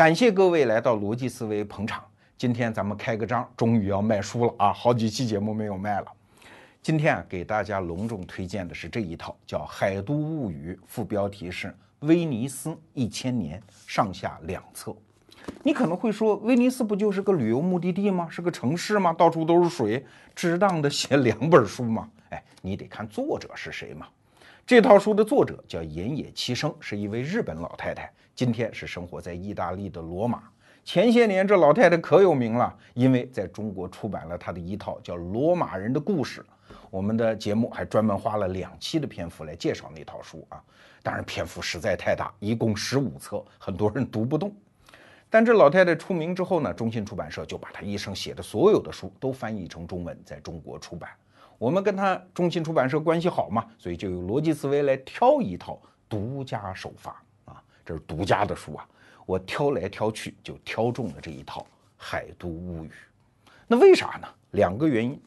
感谢各位来到逻辑思维捧场。今天咱们开个张，终于要卖书了啊！好几期节目没有卖了。今天啊，给大家隆重推荐的是这一套，叫《海都物语》，副标题是《威尼斯一千年》，上下两册。你可能会说，威尼斯不就是个旅游目的地吗？是个城市吗？到处都是水，值当的写两本书吗？哎，你得看作者是谁嘛。这套书的作者叫岩野七生，是一位日本老太太，今天是生活在意大利的罗马。前些年这老太太可有名了，因为在中国出版了她的一套叫《罗马人的故事》。我们的节目还专门花了两期的篇幅来介绍那套书啊，当然篇幅实在太大，一共十五册，很多人读不动。但这老太太出名之后呢，中信出版社就把她一生写的所有的书都翻译成中文，在中国出版。我们跟她中信出版社关系好嘛，所以就有逻辑思维来挑一套独家首发，这是独家的书啊。我挑来挑去就挑中了这一套《海都物语》。那为啥呢？两个原因。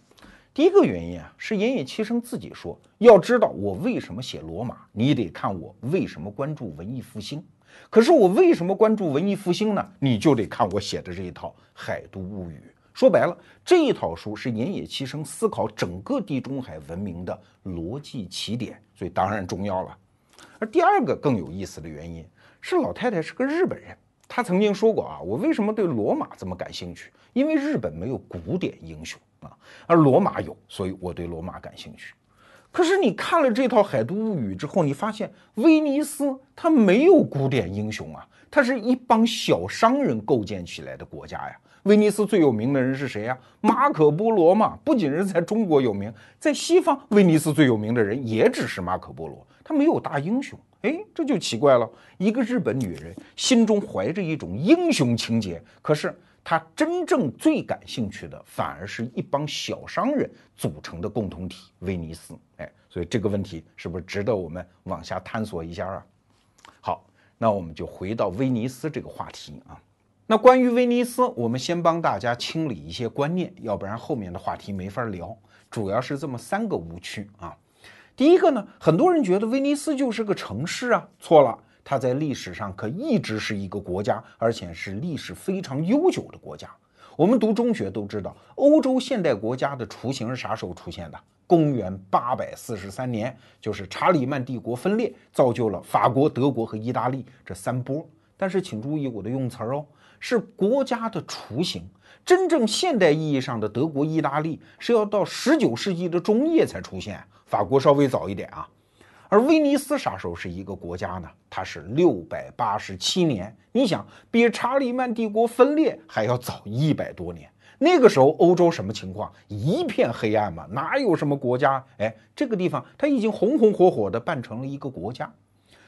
第一个原因啊，是岩野七生自己说，要知道我为什么写罗马，你得看我为什么关注文艺复兴。可是我为什么关注文艺复兴呢？你就得看我写的这一套《海都物语》。说白了，这一套书是岩野七生思考整个地中海文明的逻辑起点，所以当然重要了。而第二个更有意思的原因是，老太太是个日本人，她曾经说过啊，我为什么对罗马这么感兴趣？因为日本没有古典英雄。啊，而罗马有，所以我对罗马感兴趣。可是你看了这套《海都物语》之后，你发现威尼斯它没有古典英雄啊，它是一帮小商人构建起来的国家呀。威尼斯最有名的人是谁呀？马可波罗嘛。不仅是在中国有名，在西方，威尼斯最有名的人也只是马可波罗，没有大英雄。哎，这就奇怪了。一个日本女人心中怀着一种英雄情节，可是。她真正最感兴趣的，反而是一帮小商人组成的共同体——威尼斯。哎，所以这个问题是不是值得我们往下探索一下啊？好，那我们就回到威尼斯这个话题啊。那关于威尼斯，我们先帮大家清理一些观念，要不然后面的话题没法聊。主要是这么三个误区啊。第一个呢，很多人觉得威尼斯就是个城市啊，错了。它在历史上可一直是一个国家，而且是历史非常悠久的国家。我们读中学都知道，欧洲现代国家的雏形是啥时候出现的？公元八百四十三年，就是查理曼帝国分裂，造就了法国、德国和意大利这三波。但是请注意我的用词哦，是国家的雏形。真正现代意义上的德国、意大利是要到十九世纪的中叶才出现，法国稍微早一点啊。而威尼斯啥时候是一个国家呢？它是六百八十七年。你想，比查理曼帝国分裂还要早一百多年。那个时候欧洲什么情况？一片黑暗嘛，哪有什么国家？哎，这个地方它已经红红火火的办成了一个国家。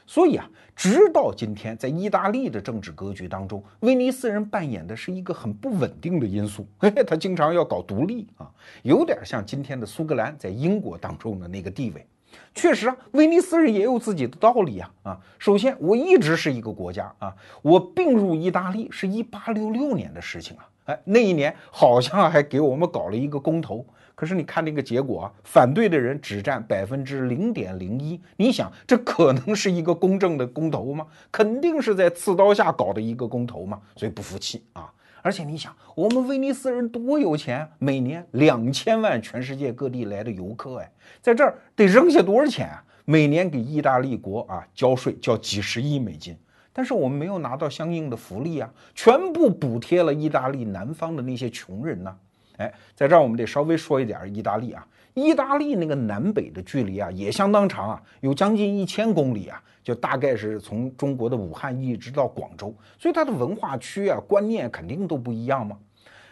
所以啊，直到今天，在意大利的政治格局当中，威尼斯人扮演的是一个很不稳定的因素。嘿 嘿，他经常要搞独立啊，有点像今天的苏格兰在英国当中的那个地位。确实啊，威尼斯人也有自己的道理啊啊！首先，我一直是一个国家啊，我并入意大利是一八六六年的事情啊，哎，那一年好像还给我们搞了一个公投，可是你看那个结果啊，反对的人只占百分之零点零一，你想这可能是一个公正的公投吗？肯定是在刺刀下搞的一个公投嘛，所以不服气啊。而且你想，我们威尼斯人多有钱，每年两千万全世界各地来的游客，哎，在这儿得扔下多少钱啊？每年给意大利国啊交税交几十亿美金，但是我们没有拿到相应的福利啊，全部补贴了意大利南方的那些穷人呢。哎，在这儿我们得稍微说一点意大利啊，意大利那个南北的距离啊也相当长啊，有将近一千公里啊。就大概是从中国的武汉一直到广州，所以它的文化区啊、观念肯定都不一样嘛。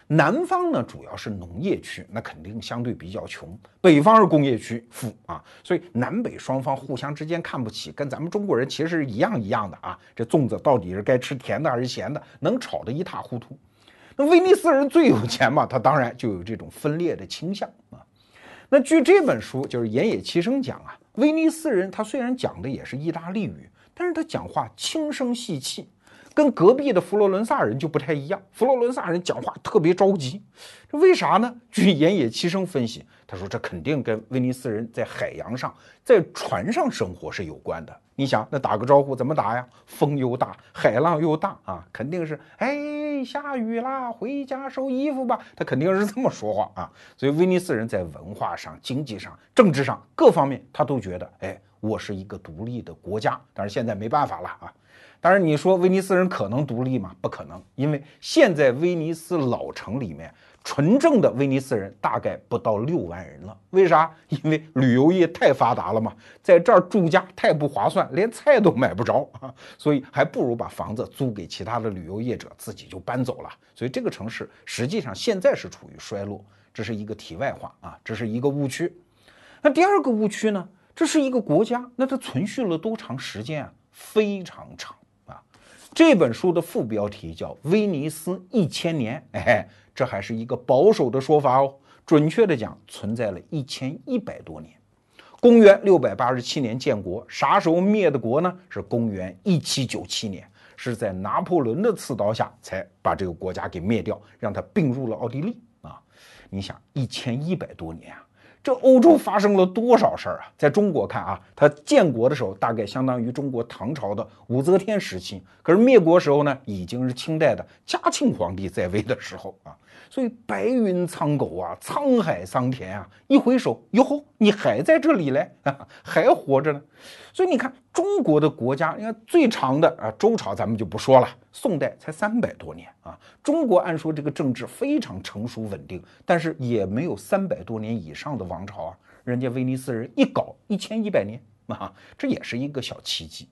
南方呢主要是农业区，那肯定相对比较穷；北方是工业区，富啊。所以南北双方互相之间看不起，跟咱们中国人其实是一样一样的啊。这粽子到底是该吃甜的还是咸的，能炒得一塌糊涂。那威尼斯人最有钱嘛，他当然就有这种分裂的倾向啊。那据这本书，就是岩野七生讲啊。威尼斯人他虽然讲的也是意大利语，但是他讲话轻声细气，跟隔壁的佛罗伦萨人就不太一样。佛罗伦萨人讲话特别着急，这为啥呢？据岩野七生分析，他说这肯定跟威尼斯人在海洋上，在船上生活是有关的。你想，那打个招呼怎么打呀？风又大，海浪又大啊，肯定是哎，下雨啦，回家收衣服吧。他肯定是这么说话啊。所以威尼斯人在文化上、经济上、政治上各方面，他都觉得，哎，我是一个独立的国家。但是现在没办法了啊。当然，你说威尼斯人可能独立吗？不可能，因为现在威尼斯老城里面。纯正的威尼斯人大概不到六万人了，为啥？因为旅游业太发达了嘛，在这儿住家太不划算，连菜都买不着啊，所以还不如把房子租给其他的旅游业者，自己就搬走了。所以这个城市实际上现在是处于衰落，这是一个题外话啊，这是一个误区。那第二个误区呢？这是一个国家，那它存续了多长时间啊？非常长啊。这本书的副标题叫《威尼斯一千年》，哎。这还是一个保守的说法哦。准确的讲，存在了一千一百多年。公元六百八十七年建国，啥时候灭的国呢？是公元一七九七年，是在拿破仑的刺刀下才把这个国家给灭掉，让他并入了奥地利啊。你想，一千一百多年啊。这欧洲发生了多少事儿啊？在中国看啊，它建国的时候大概相当于中国唐朝的武则天时期，可是灭国时候呢，已经是清代的嘉庆皇帝在位的时候啊。所以白云苍狗啊，沧海桑田啊，一回首，哟吼，你还在这里嘞，还活着呢。所以你看，中国的国家，你看最长的啊，周朝咱们就不说了，宋代才三百多年啊。中国按说这个政治非常成熟稳定，但是也没有三百多年以上的王朝啊。人家威尼斯人一搞一千一百年啊，这也是一个小奇迹。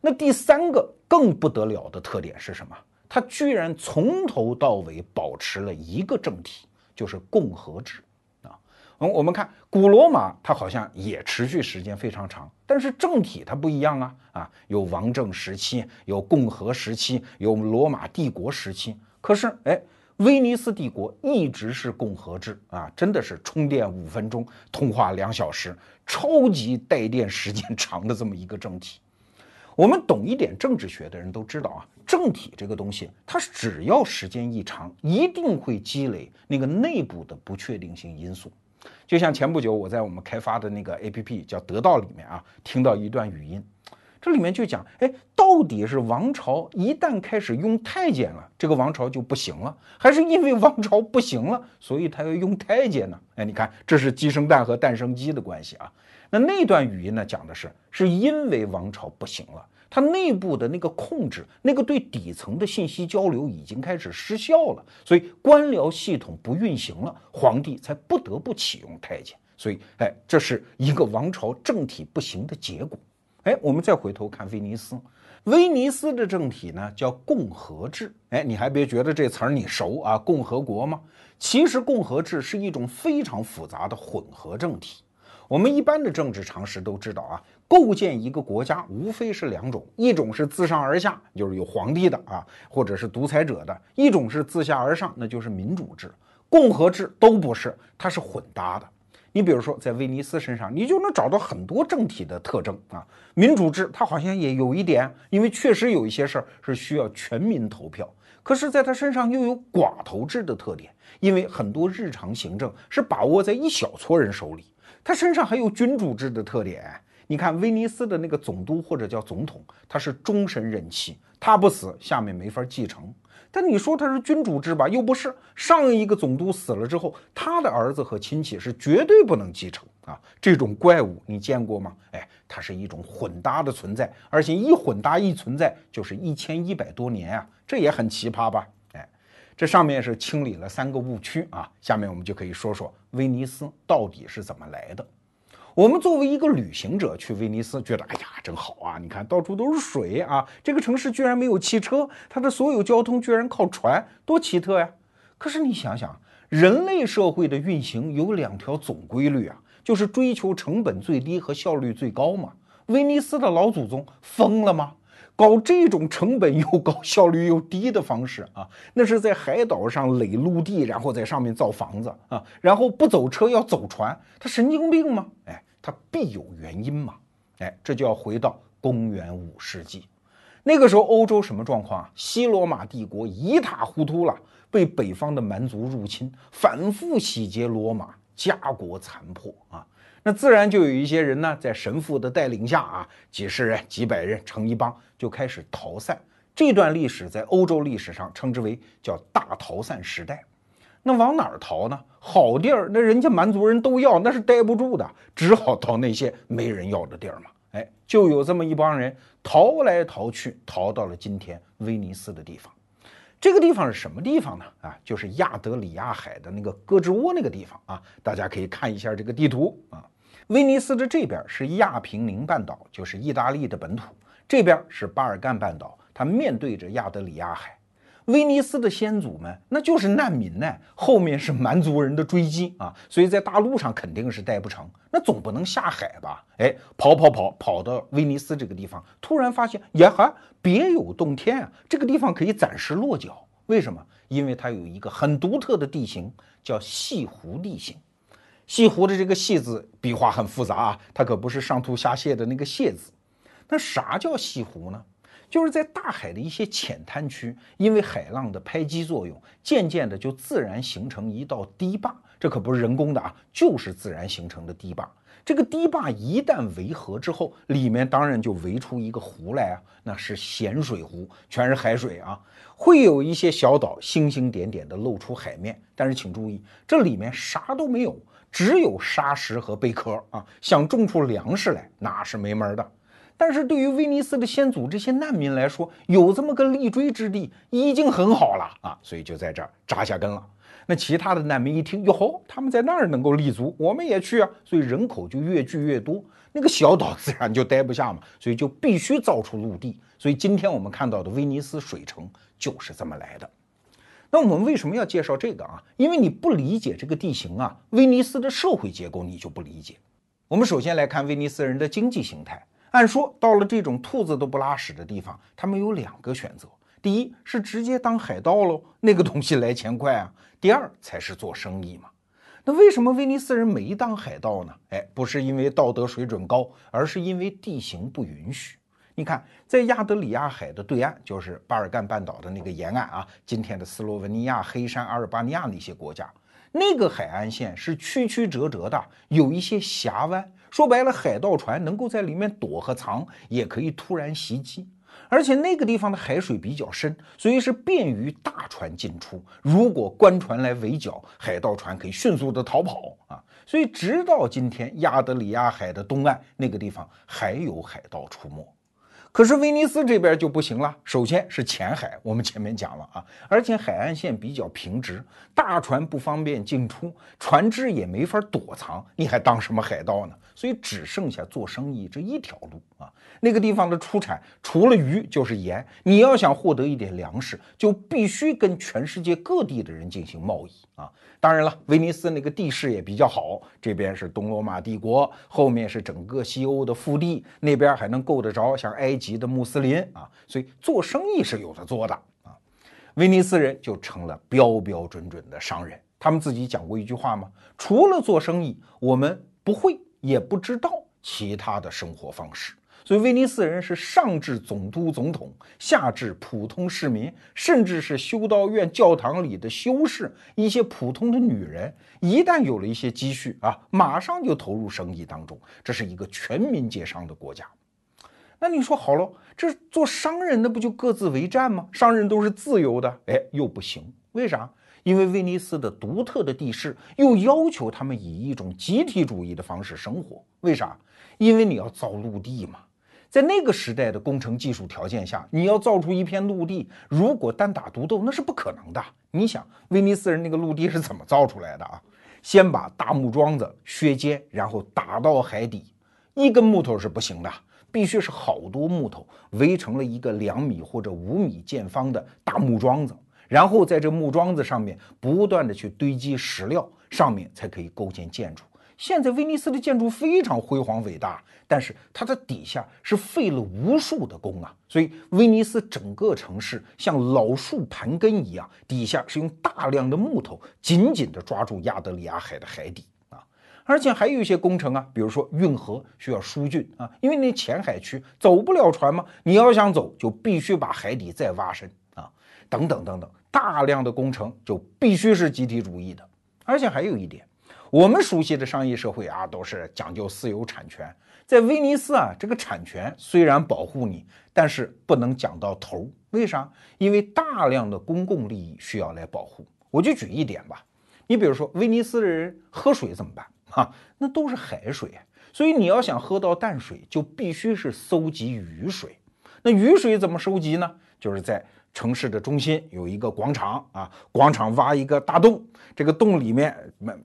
那第三个更不得了的特点是什么？他居然从头到尾保持了一个政体，就是共和制啊。嗯，我们看古罗马，它好像也持续时间非常长，但是政体它不一样啊啊，有王政时期，有共和时期，有罗马帝国时期。可是，哎，威尼斯帝国一直是共和制啊，真的是充电五分钟，通话两小时，超级带电时间长的这么一个政体。我们懂一点政治学的人都知道啊，政体这个东西，它只要时间一长，一定会积累那个内部的不确定性因素。就像前不久我在我们开发的那个 APP 叫得到里面啊，听到一段语音，这里面就讲，哎，到底是王朝一旦开始用太监了，这个王朝就不行了，还是因为王朝不行了，所以他要用太监呢？哎，你看，这是鸡生蛋和蛋生鸡的关系啊。那那段语音呢，讲的是是因为王朝不行了，它内部的那个控制，那个对底层的信息交流已经开始失效了，所以官僚系统不运行了，皇帝才不得不启用太监。所以，哎，这是一个王朝政体不行的结果。哎，我们再回头看威尼斯，威尼斯的政体呢叫共和制。哎，你还别觉得这词儿你熟啊，共和国吗？其实共和制是一种非常复杂的混合政体。我们一般的政治常识都知道啊，构建一个国家无非是两种，一种是自上而下，就是有皇帝的啊，或者是独裁者的；一种是自下而上，那就是民主制、共和制都不是，它是混搭的。你比如说在威尼斯身上，你就能找到很多政体的特征啊。民主制它好像也有一点，因为确实有一些事儿是需要全民投票，可是在它身上又有寡头制的特点，因为很多日常行政是把握在一小撮人手里。他身上还有君主制的特点，你看威尼斯的那个总督或者叫总统，他是终身任期，他不死，下面没法继承。但你说他是君主制吧，又不是。上一个总督死了之后，他的儿子和亲戚是绝对不能继承啊。这种怪物你见过吗？哎，它是一种混搭的存在，而且一混搭一存在就是一千一百多年啊，这也很奇葩吧？哎这上面是清理了三个误区啊，下面我们就可以说说威尼斯到底是怎么来的。我们作为一个旅行者去威尼斯，觉得哎呀真好啊！你看到处都是水啊，这个城市居然没有汽车，它的所有交通居然靠船，多奇特呀！可是你想想，人类社会的运行有两条总规律啊，就是追求成本最低和效率最高嘛。威尼斯的老祖宗疯了吗？搞这种成本又高、效率又低的方式啊，那是在海岛上垒陆地，然后在上面造房子啊，然后不走车要走船，他神经病吗？哎，他必有原因嘛。哎，这就要回到公元五世纪，那个时候欧洲什么状况啊？西罗马帝国一塌糊涂了，被北方的蛮族入侵，反复洗劫罗马，家国残破啊。那自然就有一些人呢，在神父的带领下啊，几十人、几百人成一帮，就开始逃散。这段历史在欧洲历史上称之为叫大逃散时代。那往哪儿逃呢？好地儿，那人家蛮族人都要，那是待不住的，只好到那些没人要的地儿嘛。哎，就有这么一帮人逃来逃去，逃到了今天威尼斯的地方。这个地方是什么地方呢？啊，就是亚德里亚海的那个胳肢窝那个地方啊。大家可以看一下这个地图啊。威尼斯的这边是亚平宁半岛，就是意大利的本土；这边是巴尔干半岛，它面对着亚德里亚海。威尼斯的先祖们那就是难民呢，后面是蛮族人的追击啊，所以在大陆上肯定是待不成，那总不能下海吧？哎，跑跑跑跑到威尼斯这个地方，突然发现呀哈，别有洞天啊！这个地方可以暂时落脚，为什么？因为它有一个很独特的地形，叫西湖地形。西湖的这个“西”字笔画很复杂啊，它可不是上吐下泻的那个“泻”字。那啥叫西湖呢？就是在大海的一些浅滩区，因为海浪的拍击作用，渐渐的就自然形成一道堤坝。这可不是人工的啊，就是自然形成的堤坝。这个堤坝一旦围合之后，里面当然就围出一个湖来啊，那是咸水湖，全是海水啊。会有一些小岛星星点点的露出海面，但是请注意，这里面啥都没有，只有沙石和贝壳啊。想种出粮食来，那是没门的。但是对于威尼斯的先祖这些难民来说，有这么个立锥之地已经很好了啊，所以就在这儿扎下根了。那其他的难民一听，哟吼，他们在那儿能够立足，我们也去啊，所以人口就越聚越多，那个小岛自然就待不下嘛，所以就必须造出陆地。所以今天我们看到的威尼斯水城就是这么来的。那我们为什么要介绍这个啊？因为你不理解这个地形啊，威尼斯的社会结构你就不理解。我们首先来看威尼斯人的经济形态。按说到了这种兔子都不拉屎的地方，他们有两个选择：第一是直接当海盗喽，那个东西来钱快啊；第二才是做生意嘛。那为什么威尼斯人没当海盗呢？哎，不是因为道德水准高，而是因为地形不允许。你看，在亚德里亚海的对岸，就是巴尔干半岛的那个沿岸啊，今天的斯洛文尼亚、黑山、阿尔巴尼亚那些国家，那个海岸线是曲曲折折的，有一些峡湾。说白了，海盗船能够在里面躲和藏，也可以突然袭击。而且那个地方的海水比较深，所以是便于大船进出。如果官船来围剿，海盗船可以迅速的逃跑啊。所以直到今天，亚德里亚海的东岸那个地方还有海盗出没。可是威尼斯这边就不行了。首先是浅海，我们前面讲了啊，而且海岸线比较平直，大船不方便进出，船只也没法躲藏，你还当什么海盗呢？所以只剩下做生意这一条路啊。那个地方的出产除了鱼就是盐，你要想获得一点粮食，就必须跟全世界各地的人进行贸易啊。当然了，威尼斯那个地势也比较好，这边是东罗马帝国，后面是整个西欧的腹地，那边还能够得着像埃及的穆斯林啊，所以做生意是有的做的啊。威尼斯人就成了标标准准的商人，他们自己讲过一句话吗？除了做生意，我们不会也不知道其他的生活方式。所以威尼斯人是上至总督、总统，下至普通市民，甚至是修道院、教堂里的修士，一些普通的女人，一旦有了一些积蓄啊，马上就投入生意当中。这是一个全民皆商的国家。那你说好了，这做商人的不就各自为战吗？商人都是自由的，哎，又不行。为啥？因为威尼斯的独特的地势又要求他们以一种集体主义的方式生活。为啥？因为你要造陆地嘛。在那个时代的工程技术条件下，你要造出一片陆地，如果单打独斗，那是不可能的。你想，威尼斯人那个陆地是怎么造出来的啊？先把大木桩子削尖，然后打到海底，一根木头是不行的，必须是好多木头围成了一个两米或者五米见方的大木桩子，然后在这木桩子上面不断的去堆积石料，上面才可以构建建筑。现在威尼斯的建筑非常辉煌伟大，但是它的底下是费了无数的工啊，所以威尼斯整个城市像老树盘根一样，底下是用大量的木头紧紧地抓住亚得里亚海的海底啊，而且还有一些工程啊，比如说运河需要疏浚啊，因为那浅海区走不了船嘛，你要想走就必须把海底再挖深啊，等等等等，大量的工程就必须是集体主义的，而且还有一点。我们熟悉的商业社会啊，都是讲究私有产权。在威尼斯啊，这个产权虽然保护你，但是不能讲到头。为啥？因为大量的公共利益需要来保护。我就举一点吧，你比如说威尼斯的人喝水怎么办啊？那都是海水，所以你要想喝到淡水，就必须是搜集雨水。那雨水怎么收集呢？就是在城市的中心有一个广场啊，广场挖一个大洞，这个洞里面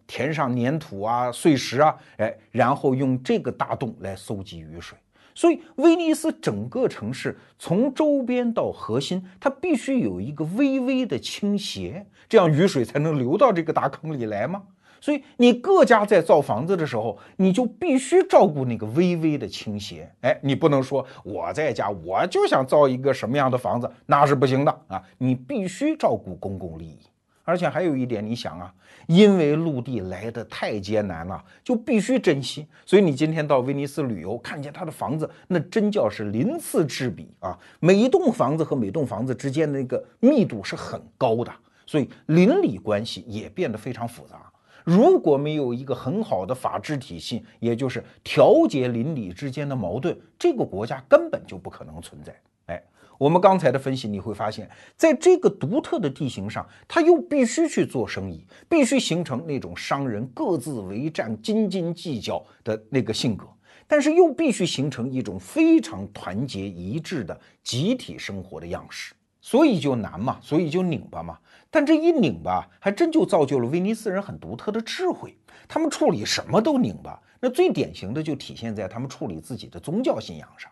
填上粘土啊、碎石啊，哎，然后用这个大洞来搜集雨水。所以，威尼斯整个城市从周边到核心，它必须有一个微微的倾斜，这样雨水才能流到这个大坑里来吗？所以，你各家在造房子的时候，你就必须照顾那个微微的倾斜。哎，你不能说我在家我就想造一个什么样的房子，那是不行的啊！你必须照顾公共利益。而且还有一点，你想啊，因为陆地来的太艰难了，就必须珍惜。所以你今天到威尼斯旅游，看见他的房子，那真叫是鳞次栉比啊！每一栋房子和每栋房子之间的那个密度是很高的，所以邻里关系也变得非常复杂。如果没有一个很好的法治体系，也就是调节邻里之间的矛盾，这个国家根本就不可能存在。哎我们刚才的分析，你会发现，在这个独特的地形上，他又必须去做生意，必须形成那种商人各自为战、斤斤计较的那个性格，但是又必须形成一种非常团结一致的集体生活的样式，所以就难嘛，所以就拧巴嘛。但这一拧巴，还真就造就了威尼斯人很独特的智慧，他们处理什么都拧巴。那最典型的就体现在他们处理自己的宗教信仰上。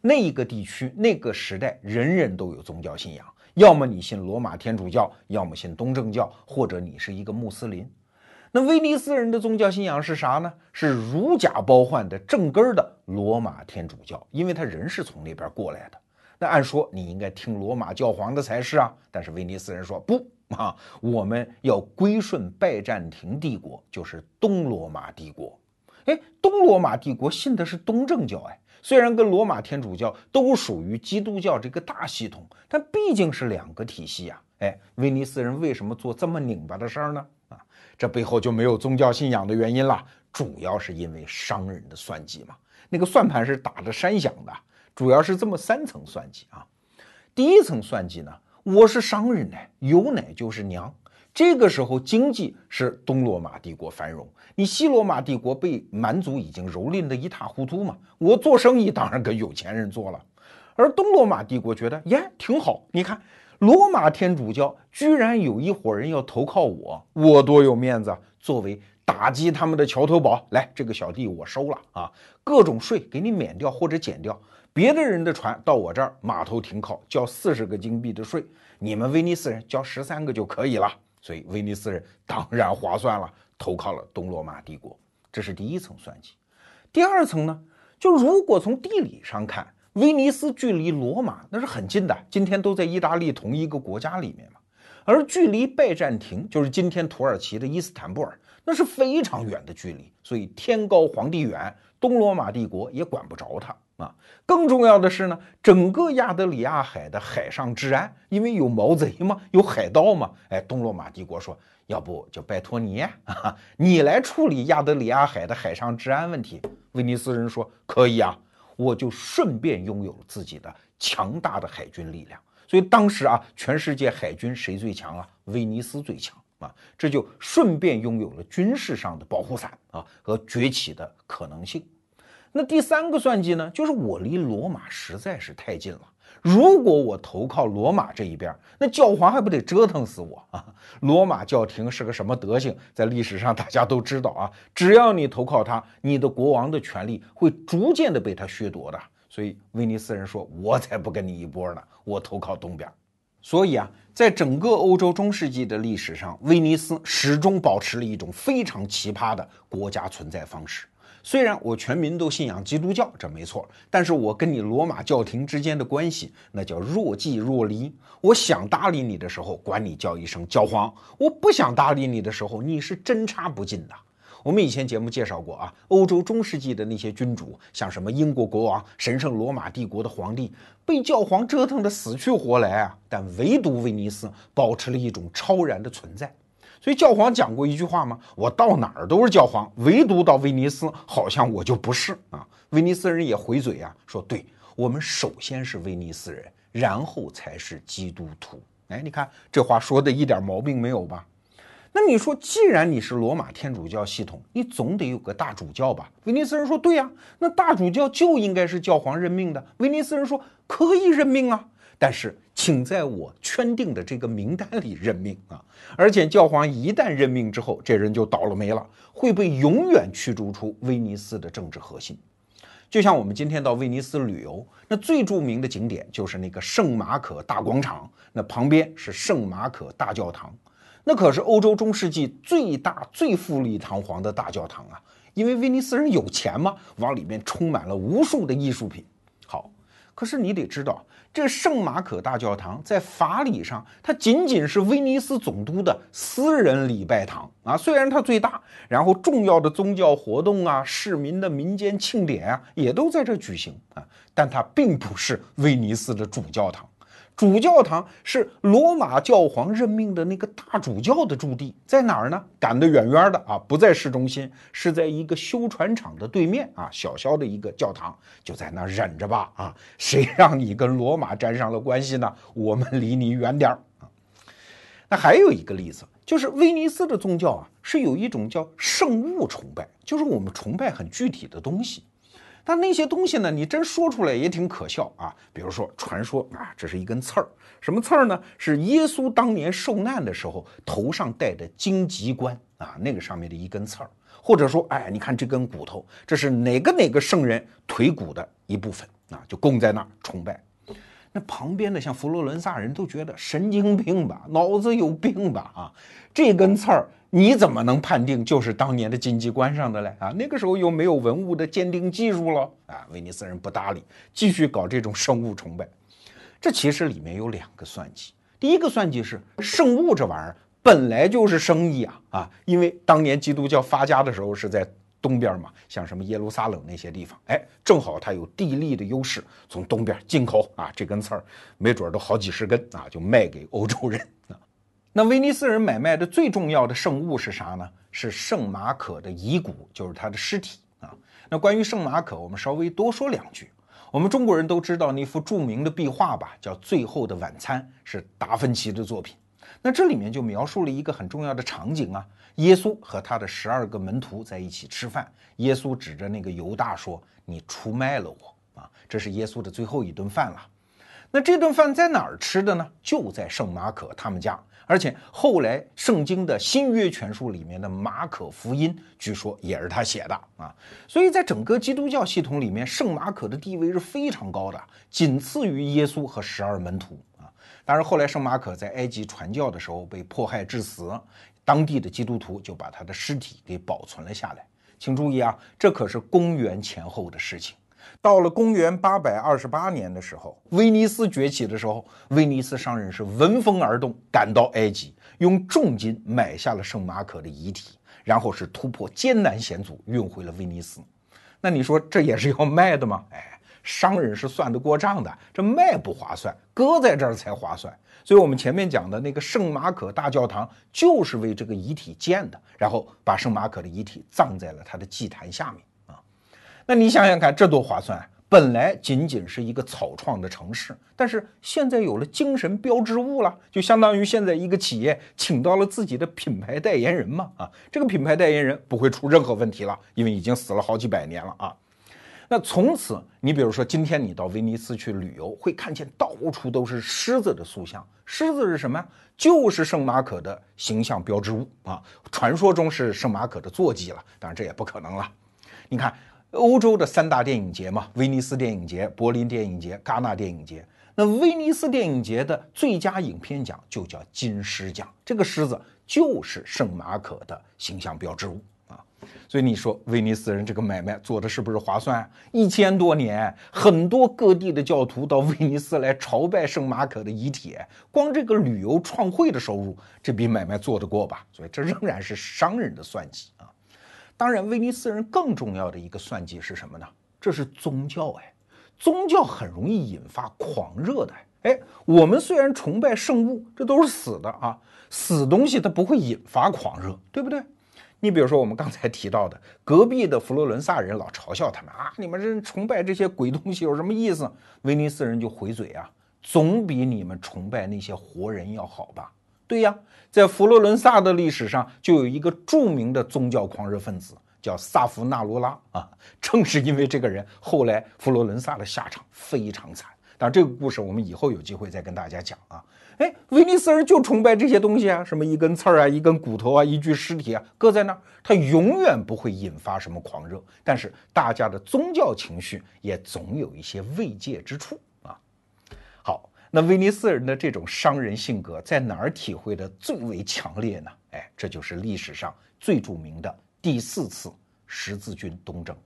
那一个地区，那个时代，人人都有宗教信仰，要么你信罗马天主教，要么信东正教，或者你是一个穆斯林。那威尼斯人的宗教信仰是啥呢？是如假包换的正根儿的罗马天主教，因为他人是从那边过来的。那按说你应该听罗马教皇的才是啊，但是威尼斯人说不啊，我们要归顺拜占庭帝国，就是东罗马帝国。哎，东罗马帝国信的是东正教，哎。虽然跟罗马天主教都属于基督教这个大系统，但毕竟是两个体系呀。哎，威尼斯人为什么做这么拧巴的事儿呢？啊，这背后就没有宗教信仰的原因了，主要是因为商人的算计嘛。那个算盘是打着山响的，主要是这么三层算计啊。第一层算计呢，我是商人呢，有奶就是娘。这个时候经济是东罗马帝国繁荣，你西罗马帝国被蛮族已经蹂躏的一塌糊涂嘛。我做生意当然跟有钱人做了，而东罗马帝国觉得耶挺好，你看罗马天主教居然有一伙人要投靠我，我多有面子啊。作为打击他们的桥头堡，来这个小弟我收了啊，各种税给你免掉或者减掉，别的人的船到我这儿码头停靠，交四十个金币的税，你们威尼斯人交十三个就可以了。所以威尼斯人当然划算了，投靠了东罗马帝国，这是第一层算计。第二层呢，就如果从地理上看，威尼斯距离罗马那是很近的，今天都在意大利同一个国家里面嘛。而距离拜占庭，就是今天土耳其的伊斯坦布尔，那是非常远的距离。所以天高皇帝远，东罗马帝国也管不着他。啊，更重要的是呢，整个亚得里亚海的海上治安，因为有毛贼嘛，有海盗嘛，哎，东罗马帝国说，要不就拜托你，啊，你来处理亚得里亚海的海上治安问题。威尼斯人说可以啊，我就顺便拥有了自己的强大的海军力量。所以当时啊，全世界海军谁最强啊？威尼斯最强啊，这就顺便拥有了军事上的保护伞啊和崛起的可能性。那第三个算计呢，就是我离罗马实在是太近了。如果我投靠罗马这一边，那教皇还不得折腾死我啊？罗马教廷是个什么德行，在历史上大家都知道啊。只要你投靠他，你的国王的权力会逐渐的被他削夺的。所以威尼斯人说：“我才不跟你一波呢，我投靠东边。”所以啊，在整个欧洲中世纪的历史上，威尼斯始终保持了一种非常奇葩的国家存在方式。虽然我全民都信仰基督教，这没错，但是我跟你罗马教廷之间的关系，那叫若即若离。我想搭理你的时候，管你叫一声教皇；我不想搭理你的时候，你是针插不进的。我们以前节目介绍过啊，欧洲中世纪的那些君主，像什么英国国王、神圣罗马帝国的皇帝，被教皇折腾的死去活来啊，但唯独威尼斯保持了一种超然的存在。所以教皇讲过一句话吗？我到哪儿都是教皇，唯独到威尼斯好像我就不是啊。威尼斯人也回嘴啊，说对我们首先是威尼斯人，然后才是基督徒。哎，你看这话说的一点毛病没有吧？那你说，既然你是罗马天主教系统，你总得有个大主教吧？威尼斯人说对呀，那大主教就应该是教皇任命的。威尼斯人说可以任命啊，但是请在我圈定的这个名单里任命啊。而且教皇一旦任命之后，这人就倒了霉了，会被永远驱逐出威尼斯的政治核心。就像我们今天到威尼斯旅游，那最著名的景点就是那个圣马可大广场，那旁边是圣马可大教堂。那可是欧洲中世纪最大、最富丽堂皇的大教堂啊！因为威尼斯人有钱嘛，往里面充满了无数的艺术品。好，可是你得知道，这圣马可大教堂在法理上，它仅仅是威尼斯总督的私人礼拜堂啊。虽然它最大，然后重要的宗教活动啊、市民的民间庆典啊，也都在这举行啊，但它并不是威尼斯的主教堂。主教堂是罗马教皇任命的那个大主教的驻地，在哪儿呢？赶得远远的啊，不在市中心，是在一个修船厂的对面啊，小小的一个教堂，就在那儿忍着吧啊！谁让你跟罗马沾上了关系呢？我们离你远点儿啊！那还有一个例子，就是威尼斯的宗教啊，是有一种叫圣物崇拜，就是我们崇拜很具体的东西。但那些东西呢？你真说出来也挺可笑啊！比如说，传说啊，这是一根刺儿，什么刺儿呢？是耶稣当年受难的时候头上戴的荆棘冠啊，那个上面的一根刺儿。或者说，哎，你看这根骨头，这是哪个哪个圣人腿骨的一部分啊？就供在那儿崇拜。那旁边的像佛罗伦萨人都觉得神经病吧，脑子有病吧？啊，这根刺儿。你怎么能判定就是当年的金鸡冠上的嘞？啊，那个时候又没有文物的鉴定技术了啊！威尼斯人不搭理，继续搞这种生物崇拜。这其实里面有两个算计。第一个算计是圣物这玩意儿本来就是生意啊啊！因为当年基督教发家的时候是在东边嘛，像什么耶路撒冷那些地方，哎，正好它有地利的优势，从东边进口啊，这根刺儿没准都好几十根啊，就卖给欧洲人啊。那威尼斯人买卖的最重要的圣物是啥呢？是圣马可的遗骨，就是他的尸体啊。那关于圣马可，我们稍微多说两句。我们中国人都知道那幅著名的壁画吧，叫《最后的晚餐》，是达芬奇的作品。那这里面就描述了一个很重要的场景啊，耶稣和他的十二个门徒在一起吃饭，耶稣指着那个犹大说：“你出卖了我啊！”这是耶稣的最后一顿饭了。那这顿饭在哪儿吃的呢？就在圣马可他们家。而且后来圣经的新约全书里面的马可福音，据说也是他写的啊。所以在整个基督教系统里面，圣马可的地位是非常高的，仅次于耶稣和十二门徒啊。当然后来圣马可在埃及传教的时候被迫害致死，当地的基督徒就把他的尸体给保存了下来。请注意啊，这可是公元前后的事情。到了公元八百二十八年的时候，威尼斯崛起的时候，威尼斯商人是闻风而动，赶到埃及，用重金买下了圣马可的遗体，然后是突破艰难险阻运回了威尼斯。那你说这也是要卖的吗？哎，商人是算得过账的，这卖不划算，搁在这儿才划算。所以我们前面讲的那个圣马可大教堂，就是为这个遗体建的，然后把圣马可的遗体葬在了他的祭坛下面。那你想想看，这多划算！本来仅仅是一个草创的城市，但是现在有了精神标志物了，就相当于现在一个企业请到了自己的品牌代言人嘛。啊，这个品牌代言人不会出任何问题了，因为已经死了好几百年了啊。那从此，你比如说今天你到威尼斯去旅游，会看见到处都是狮子的塑像。狮子是什么呀？就是圣马可的形象标志物啊。传说中是圣马可的坐骑了，当然这也不可能了。你看。欧洲的三大电影节嘛，威尼斯电影节、柏林电影节、戛纳电影节。那威尼斯电影节的最佳影片奖就叫金狮奖，这个狮子就是圣马可的形象标志物啊。所以你说威尼斯人这个买卖做的是不是划算？一千多年，很多各地的教徒到威尼斯来朝拜圣马可的遗体，光这个旅游创汇的收入，这笔买卖做得过吧？所以这仍然是商人的算计。当然，威尼斯人更重要的一个算计是什么呢？这是宗教哎，宗教很容易引发狂热的哎，我们虽然崇拜圣物，这都是死的啊，死东西它不会引发狂热，对不对？你比如说我们刚才提到的，隔壁的佛罗伦萨人老嘲笑他们啊，你们这崇拜这些鬼东西有什么意思？威尼斯人就回嘴啊，总比你们崇拜那些活人要好吧？对呀，在佛罗伦萨的历史上就有一个著名的宗教狂热分子。叫萨弗纳罗拉啊，正是因为这个人，后来佛罗伦萨的下场非常惨。当然，这个故事我们以后有机会再跟大家讲啊。哎，威尼斯人就崇拜这些东西啊，什么一根刺儿啊，一根骨头啊，一具尸体啊，搁在那儿，他永远不会引发什么狂热。但是大家的宗教情绪也总有一些慰藉之处。那威尼斯人的这种商人性格在哪儿体会的最为强烈呢？哎，这就是历史上最著名的。第四次十字军东征。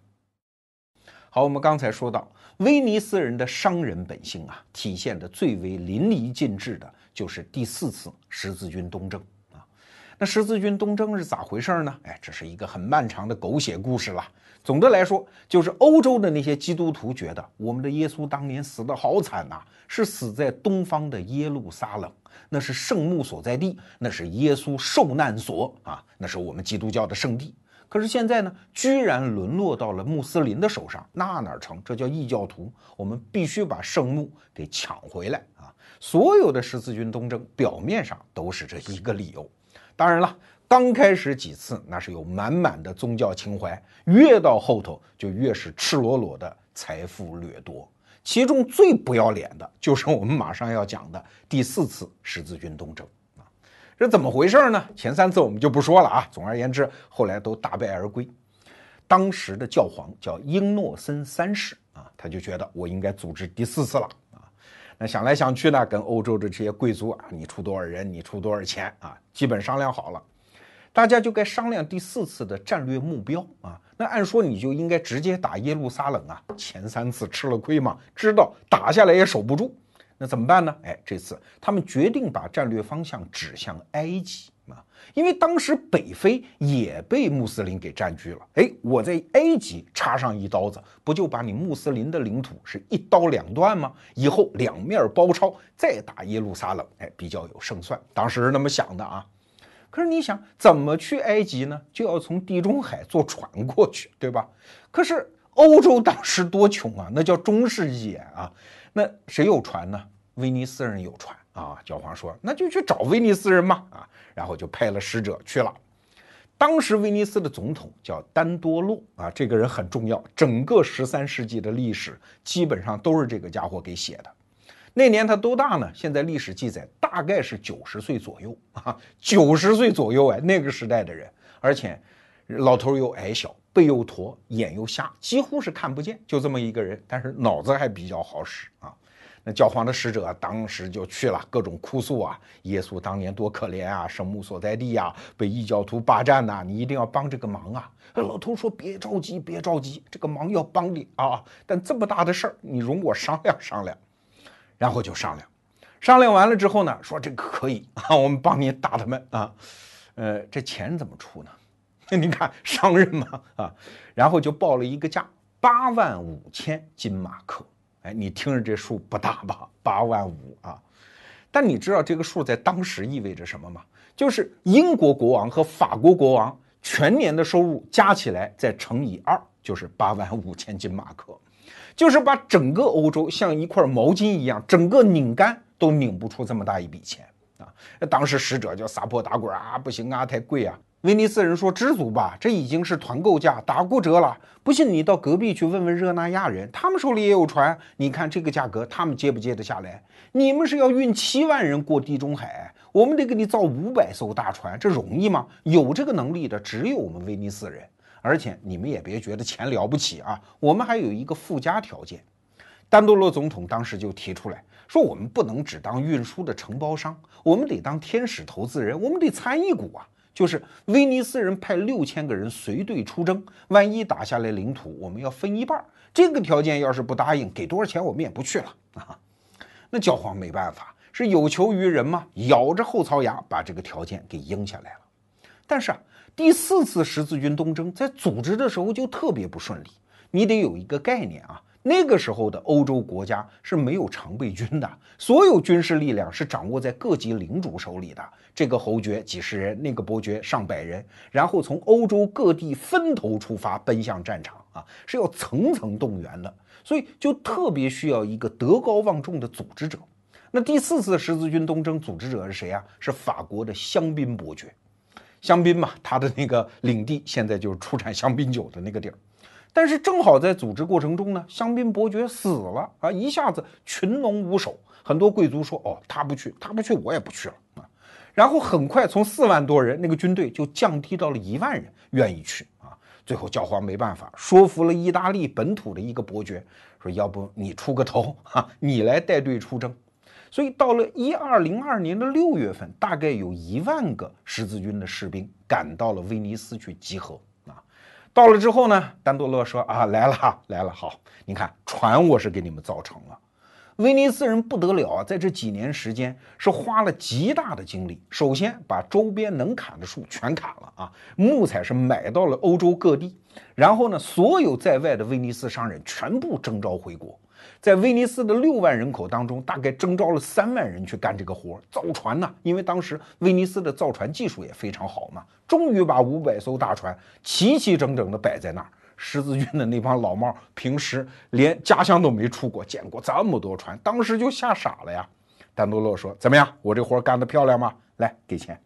好，我们刚才说到，威尼斯人的商人本性啊，体现的最为淋漓尽致的，就是第四次十字军东征。那十字军东征是咋回事呢？哎，这是一个很漫长的狗血故事了。总的来说，就是欧洲的那些基督徒觉得，我们的耶稣当年死的好惨呐，是死在东方的耶路撒冷。那是圣墓所在地，那是耶稣受难所啊，那是我们基督教的圣地。可是现在呢，居然沦落到了穆斯林的手上，那哪成？这叫异教徒。我们必须把圣墓给抢回来啊！所有的十字军东征表面上都是这一个理由。当然了，刚开始几次那是有满满的宗教情怀，越到后头就越是赤裸裸的财富掠夺。其中最不要脸的就是我们马上要讲的第四次十字军东征啊，这怎么回事呢？前三次我们就不说了啊。总而言之，后来都大败而归。当时的教皇叫英诺森三世啊，他就觉得我应该组织第四次了。那想来想去呢，跟欧洲的这些贵族啊，你出多少人，你出多少钱啊，基本商量好了。大家就该商量第四次的战略目标啊。那按说你就应该直接打耶路撒冷啊。前三次吃了亏嘛，知道打下来也守不住。那怎么办呢？哎，这次他们决定把战略方向指向埃及啊，因为当时北非也被穆斯林给占据了。哎，我在埃及插上一刀子，不就把你穆斯林的领土是一刀两断吗？以后两面包抄，再打耶路撒冷，哎，比较有胜算。当时是那么想的啊。可是你想怎么去埃及呢？就要从地中海坐船过去，对吧？可是欧洲当时多穷啊，那叫中世纪啊，那谁有船呢？威尼斯人有船啊。教皇说，那就去找威尼斯人嘛啊，然后就派了使者去了。当时威尼斯的总统叫丹多洛啊，这个人很重要，整个十三世纪的历史基本上都是这个家伙给写的。那年他多大呢？现在历史记载大概是九十岁左右啊，九十岁左右哎，那个时代的人，而且老头又矮小，背又驼，眼又瞎，几乎是看不见，就这么一个人，但是脑子还比较好使啊。那教皇的使者当时就去了，各种哭诉啊，耶稣当年多可怜啊，圣墓所在地呀，被异教徒霸占呐，你一定要帮这个忙啊。老头说别着急，别着急，这个忙要帮你啊，但这么大的事儿，你容我商量商量。然后就商量，商量完了之后呢，说这个可以啊，我们帮你打他们啊，呃，这钱怎么出呢？你看商人嘛啊，然后就报了一个价，八万五千金马克。哎，你听着这数不大吧？八万五啊，但你知道这个数在当时意味着什么吗？就是英国国王和法国国王全年的收入加起来再乘以二，就是八万五千金马克。就是把整个欧洲像一块毛巾一样，整个拧干都拧不出这么大一笔钱啊！当时使者就撒泼打滚啊，不行啊，太贵啊！威尼斯人说知足吧，这已经是团购价，打过折了。不信你到隔壁去问问热那亚人，他们手里也有船，你看这个价格，他们接不接得下来？你们是要运七万人过地中海，我们得给你造五百艘大船，这容易吗？有这个能力的只有我们威尼斯人。而且你们也别觉得钱了不起啊，我们还有一个附加条件。丹多洛总统当时就提出来说，我们不能只当运输的承包商，我们得当天使投资人，我们得参一股啊。就是威尼斯人派六千个人随队出征，万一打下来领土，我们要分一半。这个条件要是不答应，给多少钱我们也不去了啊。那教皇没办法，是有求于人嘛，咬着后槽牙把这个条件给应下来了。但是啊。第四次十字军东征在组织的时候就特别不顺利，你得有一个概念啊，那个时候的欧洲国家是没有常备军的，所有军事力量是掌握在各级领主手里的。这个侯爵几十人，那个伯爵上百人，然后从欧洲各地分头出发，奔向战场啊，是要层层动员的。所以就特别需要一个德高望重的组织者。那第四次十字军东征组织者是谁啊？是法国的香槟伯爵。香槟嘛，他的那个领地现在就是出产香槟酒的那个地儿。但是正好在组织过程中呢，香槟伯爵死了啊，一下子群龙无首，很多贵族说：“哦，他不去，他不去，我也不去了啊。”然后很快从四万多人那个军队就降低到了一万人愿意去啊。最后教皇没办法，说服了意大利本土的一个伯爵，说：“要不你出个头啊，你来带队出征。”所以到了一二零二年的六月份，大概有一万个十字军的士兵赶到了威尼斯去集合。到了之后呢，丹多勒说啊，来了来了，好，你看船我是给你们造成了。威尼斯人不得了啊，在这几年时间是花了极大的精力，首先把周边能砍的树全砍了啊，木材是买到了欧洲各地，然后呢，所有在外的威尼斯商人全部征召回国。在威尼斯的六万人口当中，大概征召了三万人去干这个活造船呢。因为当时威尼斯的造船技术也非常好嘛，终于把五百艘大船齐齐整整的摆在那儿。十字军的那帮老帽平时连家乡都没出过，见过这么多船，当时就吓傻了呀。丹多洛说：“怎么样，我这活干得漂亮吗？来，给钱。”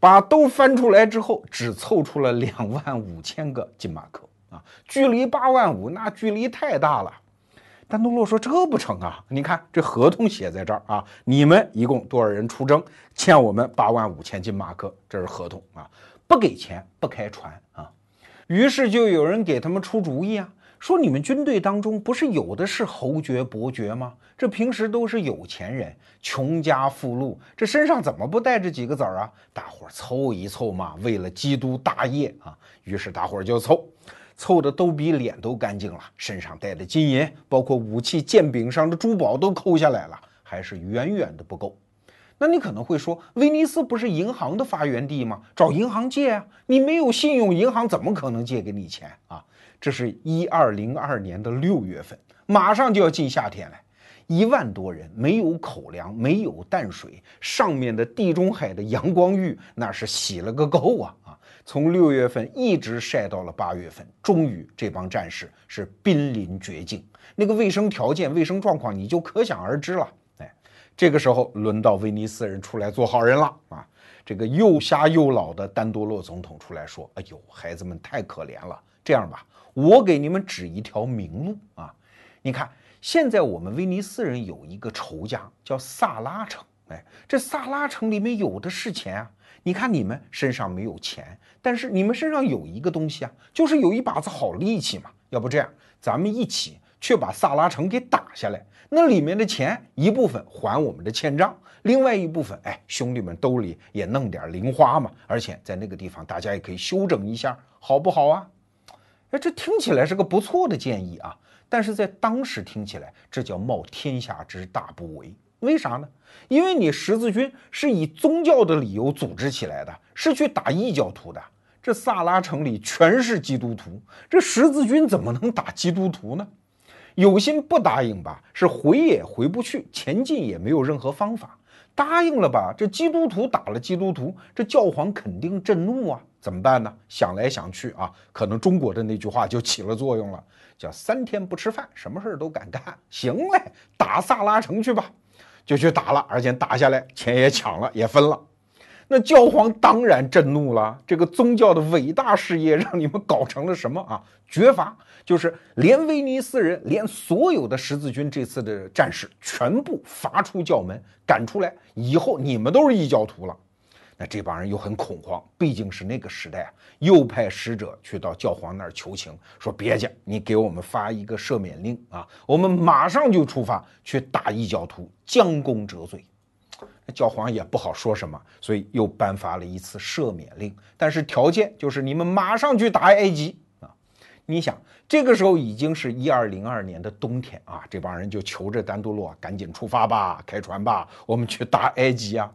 把都翻出来之后，只凑出了两万五千个金马克啊，距离八万五那距离太大了。丹多洛说：“这不成啊！你看这合同写在这儿啊，你们一共多少人出征，欠我们八万五千金马克，这是合同啊！不给钱不开船啊！”于是就有人给他们出主意啊，说你们军队当中不是有的是侯爵、伯爵吗？这平时都是有钱人，穷家富路，这身上怎么不带着几个子儿啊？大伙儿凑一凑嘛，为了基督大业啊！于是大伙儿就凑。凑的都比脸都干净了，身上带的金银，包括武器、剑柄上的珠宝都抠下来了，还是远远的不够。那你可能会说，威尼斯不是银行的发源地吗？找银行借啊！你没有信用，银行怎么可能借给你钱啊？这是一二零二年的六月份，马上就要进夏天了，一万多人没有口粮，没有淡水，上面的地中海的阳光浴那是洗了个够啊！从六月份一直晒到了八月份，终于这帮战士是濒临绝境，那个卫生条件、卫生状况你就可想而知了。哎，这个时候轮到威尼斯人出来做好人了啊！这个又瞎又老的丹多洛总统出来说：“哎呦，孩子们太可怜了，这样吧，我给你们指一条明路啊！你看，现在我们威尼斯人有一个仇家叫萨拉城，哎，这萨拉城里面有的是钱啊。”你看，你们身上没有钱，但是你们身上有一个东西啊，就是有一把子好力气嘛。要不这样，咱们一起去把萨拉城给打下来，那里面的钱一部分还我们的欠账，另外一部分，哎，兄弟们兜里也弄点零花嘛。而且在那个地方，大家也可以休整一下，好不好啊？哎，这听起来是个不错的建议啊，但是在当时听起来，这叫冒天下之大不韪。为啥呢？因为你十字军是以宗教的理由组织起来的，是去打异教徒的。这萨拉城里全是基督徒，这十字军怎么能打基督徒呢？有心不答应吧，是回也回不去，前进也没有任何方法。答应了吧，这基督徒打了基督徒，这教皇肯定震怒啊，怎么办呢？想来想去啊，可能中国的那句话就起了作用了，叫三天不吃饭，什么事儿都敢干。行嘞，打萨拉城去吧。就去打了，而且打下来，钱也抢了，也分了。那教皇当然震怒了，这个宗教的伟大事业让你们搞成了什么啊？绝罚，就是连威尼斯人，连所有的十字军这次的战士全部罚出教门，赶出来，以后你们都是异教徒了。那这帮人又很恐慌，毕竟是那个时代啊，又派使者去到教皇那儿求情，说别介，你给我们发一个赦免令啊，我们马上就出发去打异教徒，将功折罪。那教皇也不好说什么，所以又颁发了一次赦免令，但是条件就是你们马上去打埃及啊。你想，这个时候已经是一二零二年的冬天啊，这帮人就求着丹多洛赶紧出发吧，开船吧，我们去打埃及啊。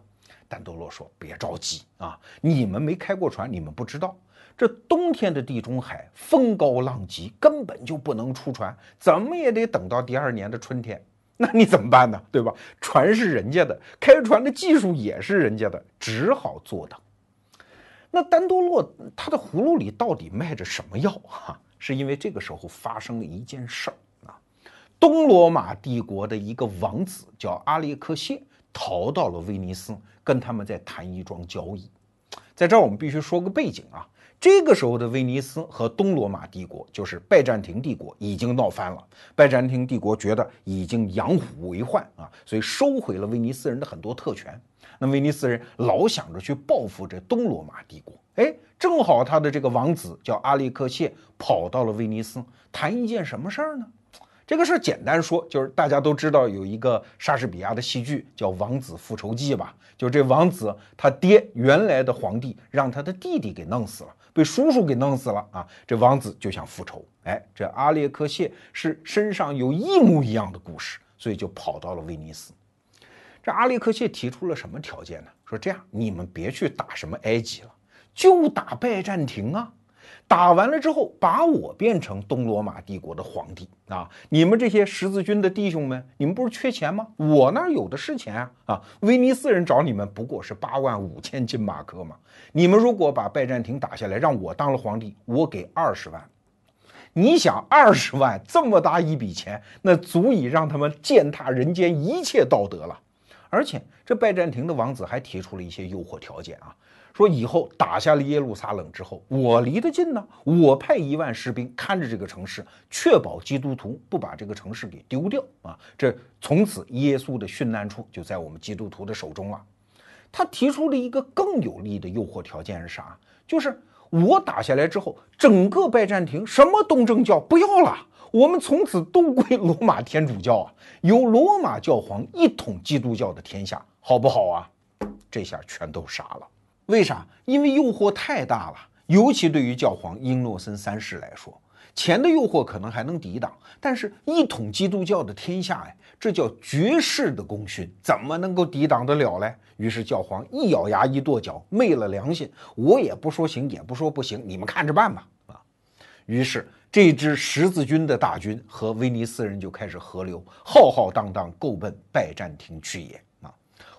丹多洛说：“别着急啊，你们没开过船，你们不知道，这冬天的地中海风高浪急，根本就不能出船，怎么也得等到第二年的春天。那你怎么办呢？对吧？船是人家的，开船的技术也是人家的，只好坐等。那丹多洛他的葫芦里到底卖着什么药啊？是因为这个时候发生了一件事儿啊，东罗马帝国的一个王子叫阿列克谢，逃到了威尼斯，跟他们在谈一桩交易。在这儿我们必须说个背景啊。这个时候的威尼斯和东罗马帝国，就是拜占庭帝国，已经闹翻了。拜占庭帝国觉得已经养虎为患啊，所以收回了威尼斯人的很多特权。那威尼斯人老想着去报复这东罗马帝国，哎，正好他的这个王子叫阿列克谢，跑到了威尼斯，谈一件什么事儿呢？这个事儿简单说，就是大家都知道有一个莎士比亚的戏剧叫《王子复仇记》吧？就这王子他爹原来的皇帝让他的弟弟给弄死了，被叔叔给弄死了啊！这王子就想复仇，哎，这阿列克谢是身上有一模一样的故事，所以就跑到了威尼斯。这阿列克谢提出了什么条件呢？说这样，你们别去打什么埃及了，就打拜占庭啊！打完了之后，把我变成东罗马帝国的皇帝啊！你们这些十字军的弟兄们，你们不是缺钱吗？我那儿有的是钱啊！啊，威尼斯人找你们不过是八万五千金马克嘛。你们如果把拜占庭打下来，让我当了皇帝，我给二十万。你想，二十万这么大一笔钱，那足以让他们践踏人间一切道德了。而且，这拜占庭的王子还提出了一些诱惑条件啊。说以后打下了耶路撒冷之后，我离得近呢，我派一万士兵看着这个城市，确保基督徒不把这个城市给丢掉啊！这从此耶稣的殉难处就在我们基督徒的手中了。他提出了一个更有利的诱惑条件是啥？就是我打下来之后，整个拜占庭什么东正教不要了，我们从此都归罗马天主教啊，由罗马教皇一统基督教的天下，好不好啊？这下全都傻了。为啥？因为诱惑太大了，尤其对于教皇英诺森三世来说，钱的诱惑可能还能抵挡，但是一统基督教的天下呀，这叫绝世的功勋，怎么能够抵挡得了嘞？于是教皇一咬牙一跺脚，昧了良心，我也不说行，也不说不行，你们看着办吧。啊，于是这支十字军的大军和威尼斯人就开始合流，浩浩荡荡，够奔拜占庭去也。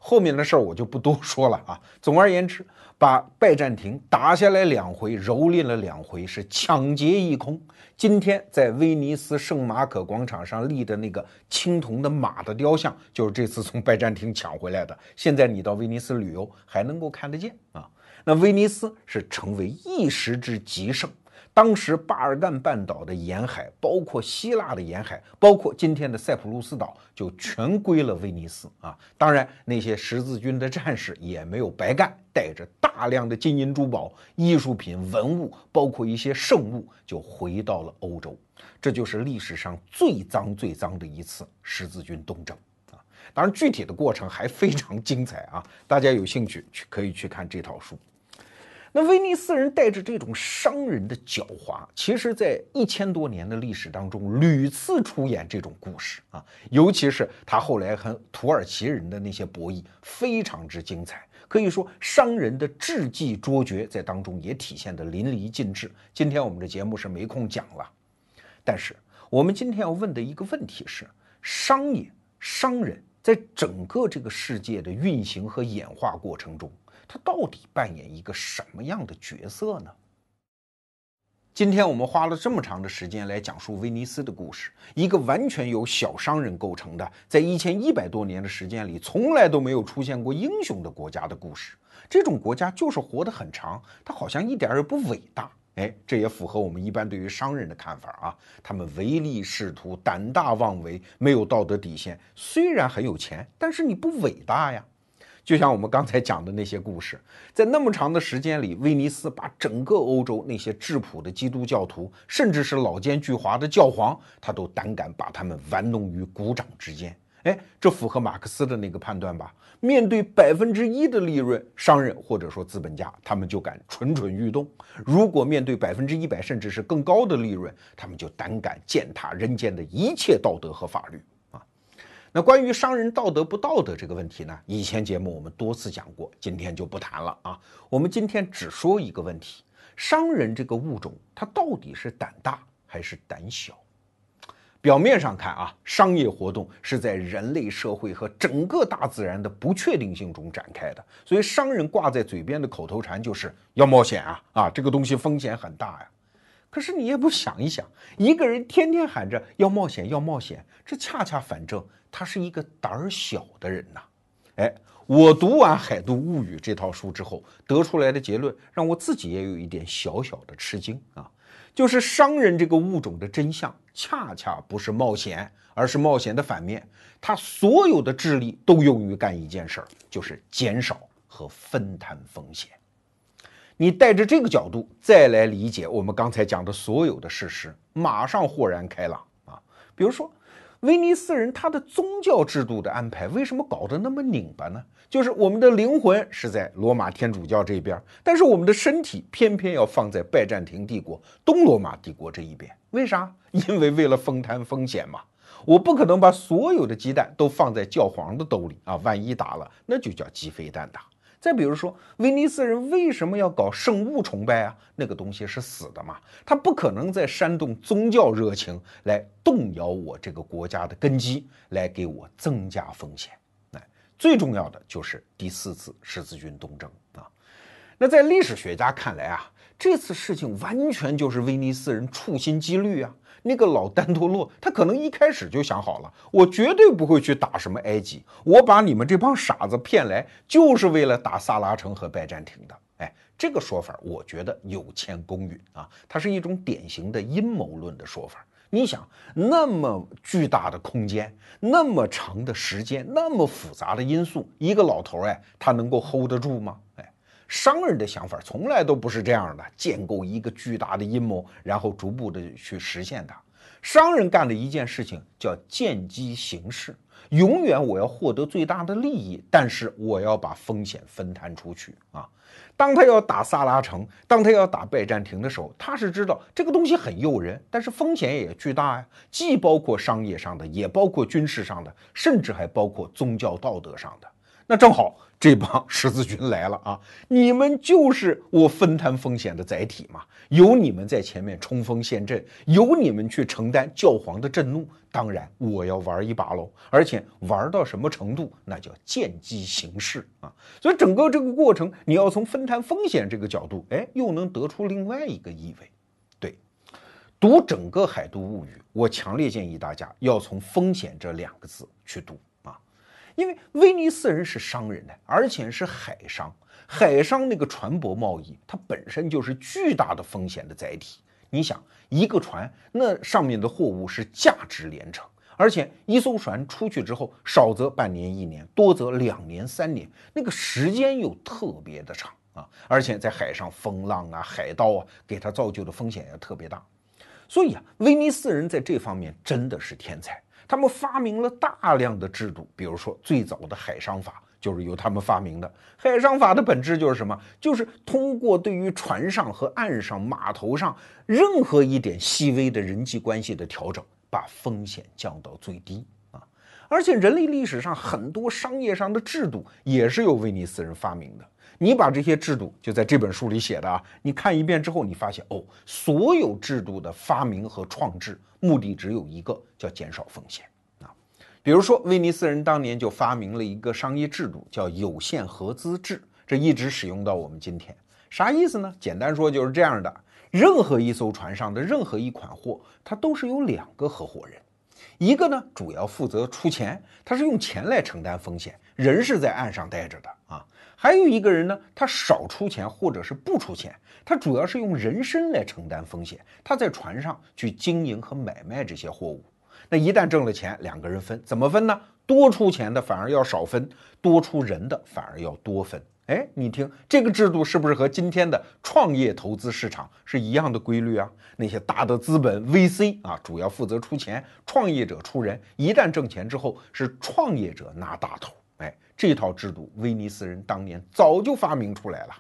后面的事儿我就不多说了啊。总而言之。把拜占庭打下来两回，蹂躏了两回，是抢劫一空。今天在威尼斯圣马可广场上立的那个青铜的马的雕像，就是这次从拜占庭抢回来的。现在你到威尼斯旅游还能够看得见啊。那威尼斯是成为一时之极盛。当时巴尔干半岛的沿海，包括希腊的沿海，包括今天的塞浦路斯岛，就全归了威尼斯啊！当然，那些十字军的战士也没有白干，带着大量的金银珠宝、艺术品、文物，包括一些圣物，就回到了欧洲。这就是历史上最脏、最脏的一次十字军东征啊！当然，具体的过程还非常精彩啊！大家有兴趣去可以去看这套书。那威尼斯人带着这种商人的狡猾，其实，在一千多年的历史当中，屡次出演这种故事啊。尤其是他后来和土耳其人的那些博弈，非常之精彩。可以说，商人的智计卓绝在当中也体现得淋漓尽致。今天我们的节目是没空讲了，但是我们今天要问的一个问题是：商业、商人在整个这个世界的运行和演化过程中。他到底扮演一个什么样的角色呢？今天我们花了这么长的时间来讲述威尼斯的故事，一个完全由小商人构成的，在一千一百多年的时间里从来都没有出现过英雄的国家的故事。这种国家就是活得很长，它好像一点也不伟大。哎，这也符合我们一般对于商人的看法啊。他们唯利是图、胆大妄为，没有道德底线。虽然很有钱，但是你不伟大呀。就像我们刚才讲的那些故事，在那么长的时间里，威尼斯把整个欧洲那些质朴的基督教徒，甚至是老奸巨猾的教皇，他都胆敢把他们玩弄于股掌之间。哎，这符合马克思的那个判断吧？面对百分之一的利润，商人或者说资本家，他们就敢蠢蠢欲动；如果面对百分之一百甚至是更高的利润，他们就胆敢践踏人间的一切道德和法律。那关于商人道德不道德这个问题呢？以前节目我们多次讲过，今天就不谈了啊。我们今天只说一个问题：商人这个物种，它到底是胆大还是胆小？表面上看啊，商业活动是在人类社会和整个大自然的不确定性中展开的，所以商人挂在嘴边的口头禅就是要冒险啊啊，这个东西风险很大呀。可是你也不想一想，一个人天天喊着要冒险要冒险，这恰恰反正他是一个胆儿小的人呐。哎，我读完《海都物语》这套书之后得出来的结论，让我自己也有一点小小的吃惊啊。就是商人这个物种的真相，恰恰不是冒险，而是冒险的反面。他所有的智力都用于干一件事儿，就是减少和分摊风险。你带着这个角度再来理解我们刚才讲的所有的事实，马上豁然开朗啊！比如说。威尼斯人他的宗教制度的安排为什么搞得那么拧巴呢？就是我们的灵魂是在罗马天主教这边，但是我们的身体偏偏要放在拜占庭帝国、东罗马帝国这一边。为啥？因为为了分摊风险嘛。我不可能把所有的鸡蛋都放在教皇的兜里啊，万一打了，那就叫鸡飞蛋打。再比如说，威尼斯人为什么要搞圣物崇拜啊？那个东西是死的嘛，他不可能在煽动宗教热情来动摇我这个国家的根基，来给我增加风险。哎，最重要的就是第四次十字军东征啊。那在历史学家看来啊，这次事情完全就是威尼斯人处心积虑啊。那个老丹托洛，他可能一开始就想好了，我绝对不会去打什么埃及，我把你们这帮傻子骗来，就是为了打萨拉城和拜占庭的。哎，这个说法我觉得有欠公允啊，它是一种典型的阴谋论的说法。你想，那么巨大的空间，那么长的时间，那么复杂的因素，一个老头哎，他能够 hold 得住吗？哎。商人的想法从来都不是这样的，建构一个巨大的阴谋，然后逐步的去实现它。商人干的一件事情叫见机行事，永远我要获得最大的利益，但是我要把风险分摊出去啊。当他要打萨拉城，当他要打拜占庭的时候，他是知道这个东西很诱人，但是风险也巨大呀，既包括商业上的，也包括军事上的，甚至还包括宗教道德上的。那正好。这帮十字军来了啊！你们就是我分摊风险的载体嘛，有你们在前面冲锋陷阵，有你们去承担教皇的震怒，当然我要玩一把喽，而且玩到什么程度，那叫见机行事啊！所以整个这个过程，你要从分摊风险这个角度，哎，又能得出另外一个意味。对，读整个《海都物语》，我强烈建议大家要从“风险”这两个字去读。因为威尼斯人是商人呢，而且是海商。海商那个船舶贸易，它本身就是巨大的风险的载体。你想，一个船那上面的货物是价值连城，而且一艘船出去之后，少则半年一年，多则两年三年，那个时间又特别的长啊！而且在海上风浪啊、海盗啊，给它造就的风险也特别大。所以啊，威尼斯人在这方面真的是天才。他们发明了大量的制度，比如说最早的海商法就是由他们发明的。海商法的本质就是什么？就是通过对于船上和岸上、码头上任何一点细微的人际关系的调整，把风险降到最低啊！而且人类历史上很多商业上的制度也是由威尼斯人发明的。你把这些制度就在这本书里写的啊，你看一遍之后，你发现哦，所有制度的发明和创制目的只有一个，叫减少风险啊。比如说，威尼斯人当年就发明了一个商业制度，叫有限合资制，这一直使用到我们今天。啥意思呢？简单说就是这样的：任何一艘船上的任何一款货，它都是有两个合伙人，一个呢主要负责出钱，他是用钱来承担风险，人是在岸上待着的啊。还有一个人呢，他少出钱或者是不出钱，他主要是用人身来承担风险。他在船上去经营和买卖这些货物。那一旦挣了钱，两个人分，怎么分呢？多出钱的反而要少分，多出人的反而要多分。哎，你听这个制度是不是和今天的创业投资市场是一样的规律啊？那些大的资本 VC 啊，主要负责出钱，创业者出人。一旦挣钱之后，是创业者拿大头。这套制度，威尼斯人当年早就发明出来了。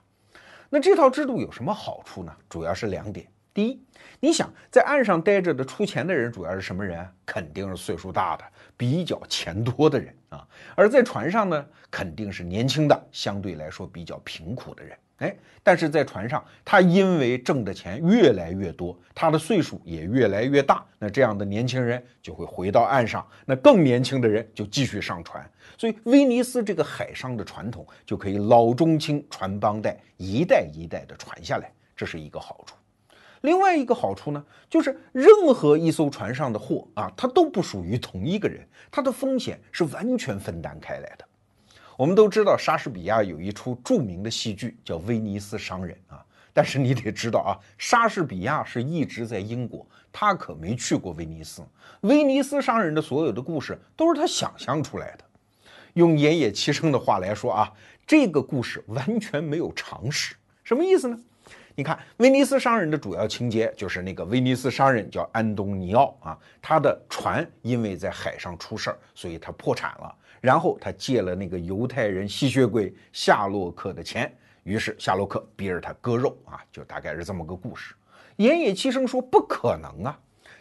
那这套制度有什么好处呢？主要是两点。第一，你想在岸上待着的出钱的人主要是什么人？肯定是岁数大的、比较钱多的人啊。而在船上呢，肯定是年轻的、相对来说比较贫苦的人。哎，但是在船上，他因为挣的钱越来越多，他的岁数也越来越大，那这样的年轻人就会回到岸上，那更年轻的人就继续上船，所以威尼斯这个海上的传统就可以老中青传帮带，一代一代的传下来，这是一个好处。另外一个好处呢，就是任何一艘船上的货啊，它都不属于同一个人，它的风险是完全分担开来的。我们都知道莎士比亚有一出著名的戏剧叫《威尼斯商人》啊，但是你得知道啊，莎士比亚是一直在英国，他可没去过威尼斯。威尼斯商人的所有的故事都是他想象出来的。用岩野七生的话来说啊，这个故事完全没有常识。什么意思呢？你看，威尼斯商人的主要情节就是那个威尼斯商人叫安东尼奥啊，他的船因为在海上出事儿，所以他破产了。然后他借了那个犹太人吸血鬼夏洛克的钱，于是夏洛克逼着他割肉啊，就大概是这么个故事。岩野七生说不可能啊，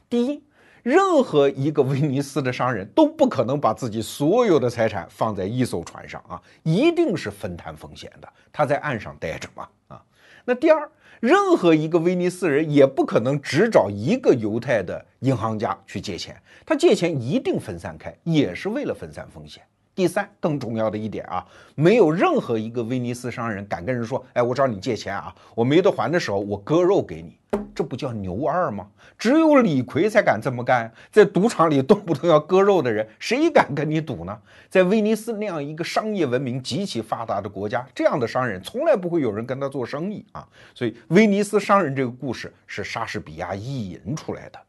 第一，任何一个威尼斯的商人都不可能把自己所有的财产放在一艘船上啊，一定是分摊风险的。他在岸上待着嘛啊。那第二，任何一个威尼斯人也不可能只找一个犹太的银行家去借钱。他借钱一定分散开，也是为了分散风险。第三，更重要的一点啊，没有任何一个威尼斯商人敢跟人说：“哎，我找你借钱啊，我没得还的时候，我割肉给你。”这不叫牛二吗？只有李逵才敢这么干。在赌场里动不动要割肉的人，谁敢跟你赌呢？在威尼斯那样一个商业文明极其发达的国家，这样的商人从来不会有人跟他做生意啊。所以，威尼斯商人这个故事是莎士比亚意淫出来的。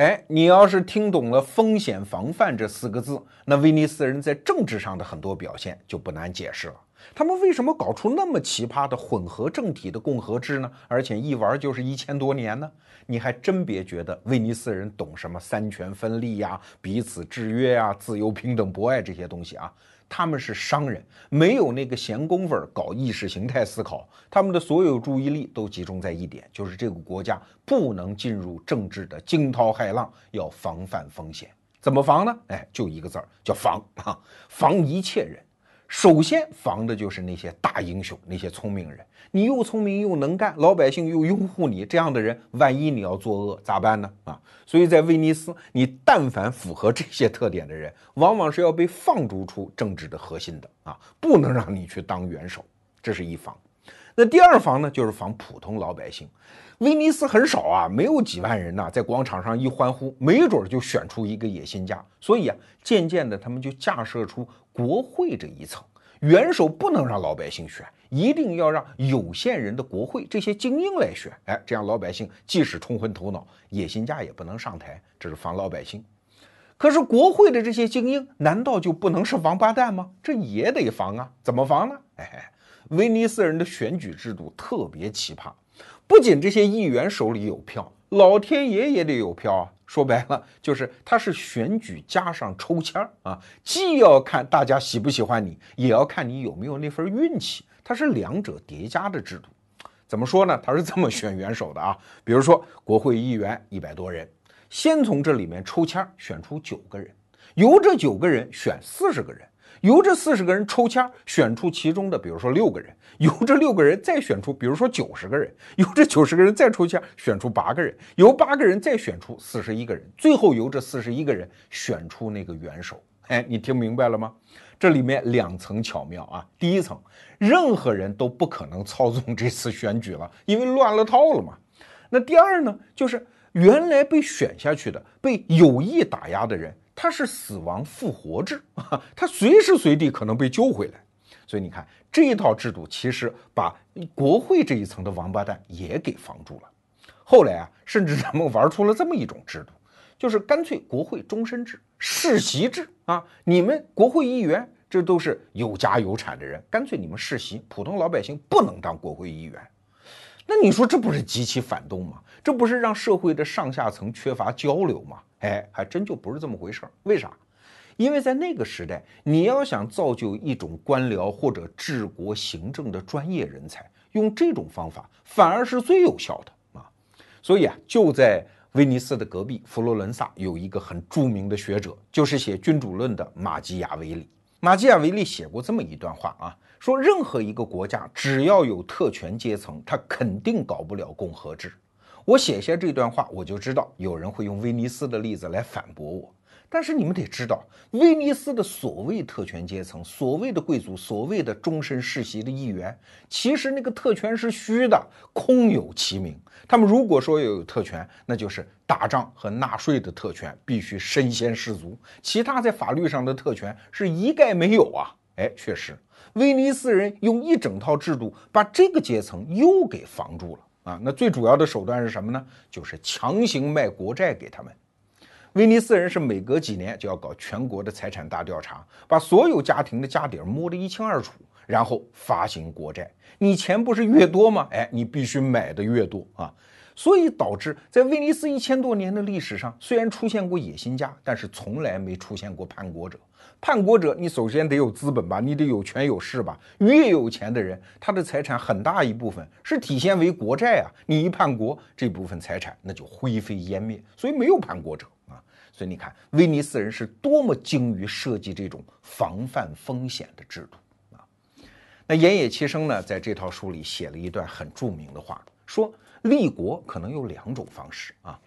哎，你要是听懂了“风险防范”这四个字，那威尼斯人在政治上的很多表现就不难解释了。他们为什么搞出那么奇葩的混合政体的共和制呢？而且一玩就是一千多年呢？你还真别觉得威尼斯人懂什么三权分立呀、彼此制约呀、自由、平等、博爱这些东西啊。他们是商人，没有那个闲工夫搞意识形态思考。他们的所有注意力都集中在一点，就是这个国家不能进入政治的惊涛骇浪，要防范风险。怎么防呢？哎，就一个字儿，叫防啊！防一切人。首先防的就是那些大英雄，那些聪明人。你又聪明又能干，老百姓又拥护你，这样的人，万一你要作恶咋办呢？啊，所以在威尼斯，你但凡符合这些特点的人，往往是要被放逐出政治的核心的啊，不能让你去当元首。这是一防。那第二防呢，就是防普通老百姓。威尼斯很少啊，没有几万人呐，在广场上一欢呼，没准就选出一个野心家。所以啊，渐渐的他们就架设出国会这一层，元首不能让老百姓选，一定要让有限人的国会这些精英来选。哎，这样老百姓即使冲昏头脑，野心家也不能上台，这是防老百姓。可是国会的这些精英难道就不能是王八蛋吗？这也得防啊！怎么防呢？哎，威尼斯人的选举制度特别奇葩。不仅这些议员手里有票，老天爷也得有票啊！说白了，就是他是选举加上抽签儿啊，既要看大家喜不喜欢你，也要看你有没有那份运气，它是两者叠加的制度。怎么说呢？他是这么选元首的啊？比如说，国会议员一百多人，先从这里面抽签儿选出九个人，由这九个人选四十个人。由这四十个人抽签选出其中的，比如说六个人；由这六个人再选出，比如说九十个人；由这九十个人再抽签选出八个人；由八个人再选出四十一个人；最后由这四十一个人选出那个元首。哎，你听明白了吗？这里面两层巧妙啊。第一层，任何人都不可能操纵这次选举了，因为乱了套了嘛。那第二呢，就是原来被选下去的、被有意打压的人。它是死亡复活制啊，它随时随地可能被救回来，所以你看这一套制度其实把国会这一层的王八蛋也给防住了。后来啊，甚至咱们玩出了这么一种制度，就是干脆国会终身制、世袭制啊，你们国会议员这都是有家有产的人，干脆你们世袭，普通老百姓不能当国会议员。那你说这不是极其反动吗？这不是让社会的上下层缺乏交流吗？哎，还真就不是这么回事儿。为啥？因为在那个时代，你要想造就一种官僚或者治国行政的专业人才，用这种方法反而是最有效的啊。所以啊，就在威尼斯的隔壁佛罗伦萨有一个很著名的学者，就是写《君主论》的马基雅维利。马基雅维利写过这么一段话啊，说任何一个国家只要有特权阶层，他肯定搞不了共和制。我写下这段话，我就知道有人会用威尼斯的例子来反驳我。但是你们得知道，威尼斯的所谓特权阶层、所谓的贵族、所谓的终身世袭的议员，其实那个特权是虚的，空有其名。他们如果说有特权，那就是打仗和纳税的特权，必须身先士卒。其他在法律上的特权是一概没有啊！哎，确实，威尼斯人用一整套制度把这个阶层又给防住了啊！那最主要的手段是什么呢？就是强行卖国债给他们。威尼斯人是每隔几年就要搞全国的财产大调查，把所有家庭的家底儿摸得一清二楚，然后发行国债。你钱不是越多吗？哎，你必须买的越多啊！所以导致在威尼斯一千多年的历史上，虽然出现过野心家，但是从来没出现过叛国者。叛国者，你首先得有资本吧，你得有权有势吧。越有钱的人，他的财产很大一部分是体现为国债啊。你一叛国，这部分财产那就灰飞烟灭。所以没有叛国者啊。所以你看，威尼斯人是多么精于设计这种防范风险的制度啊！那岩野齐生呢，在这套书里写了一段很著名的话，说立国可能有两种方式啊。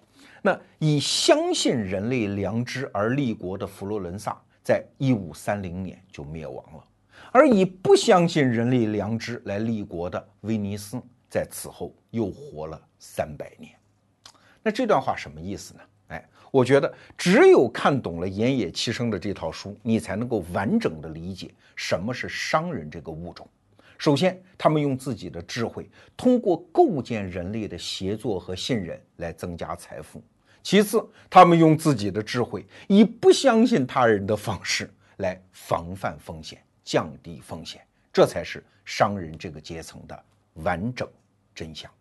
那以相信人类良知而立国的佛罗伦萨，在一五三零年就灭亡了；而以不相信人类良知来立国的威尼斯，在此后又活了三百年。那这段话什么意思呢？哎我觉得只有看懂了岩野七生的这套书，你才能够完整的理解什么是商人这个物种。首先，他们用自己的智慧，通过构建人类的协作和信任来增加财富；其次，他们用自己的智慧，以不相信他人的方式来防范风险、降低风险。这才是商人这个阶层的完整真相。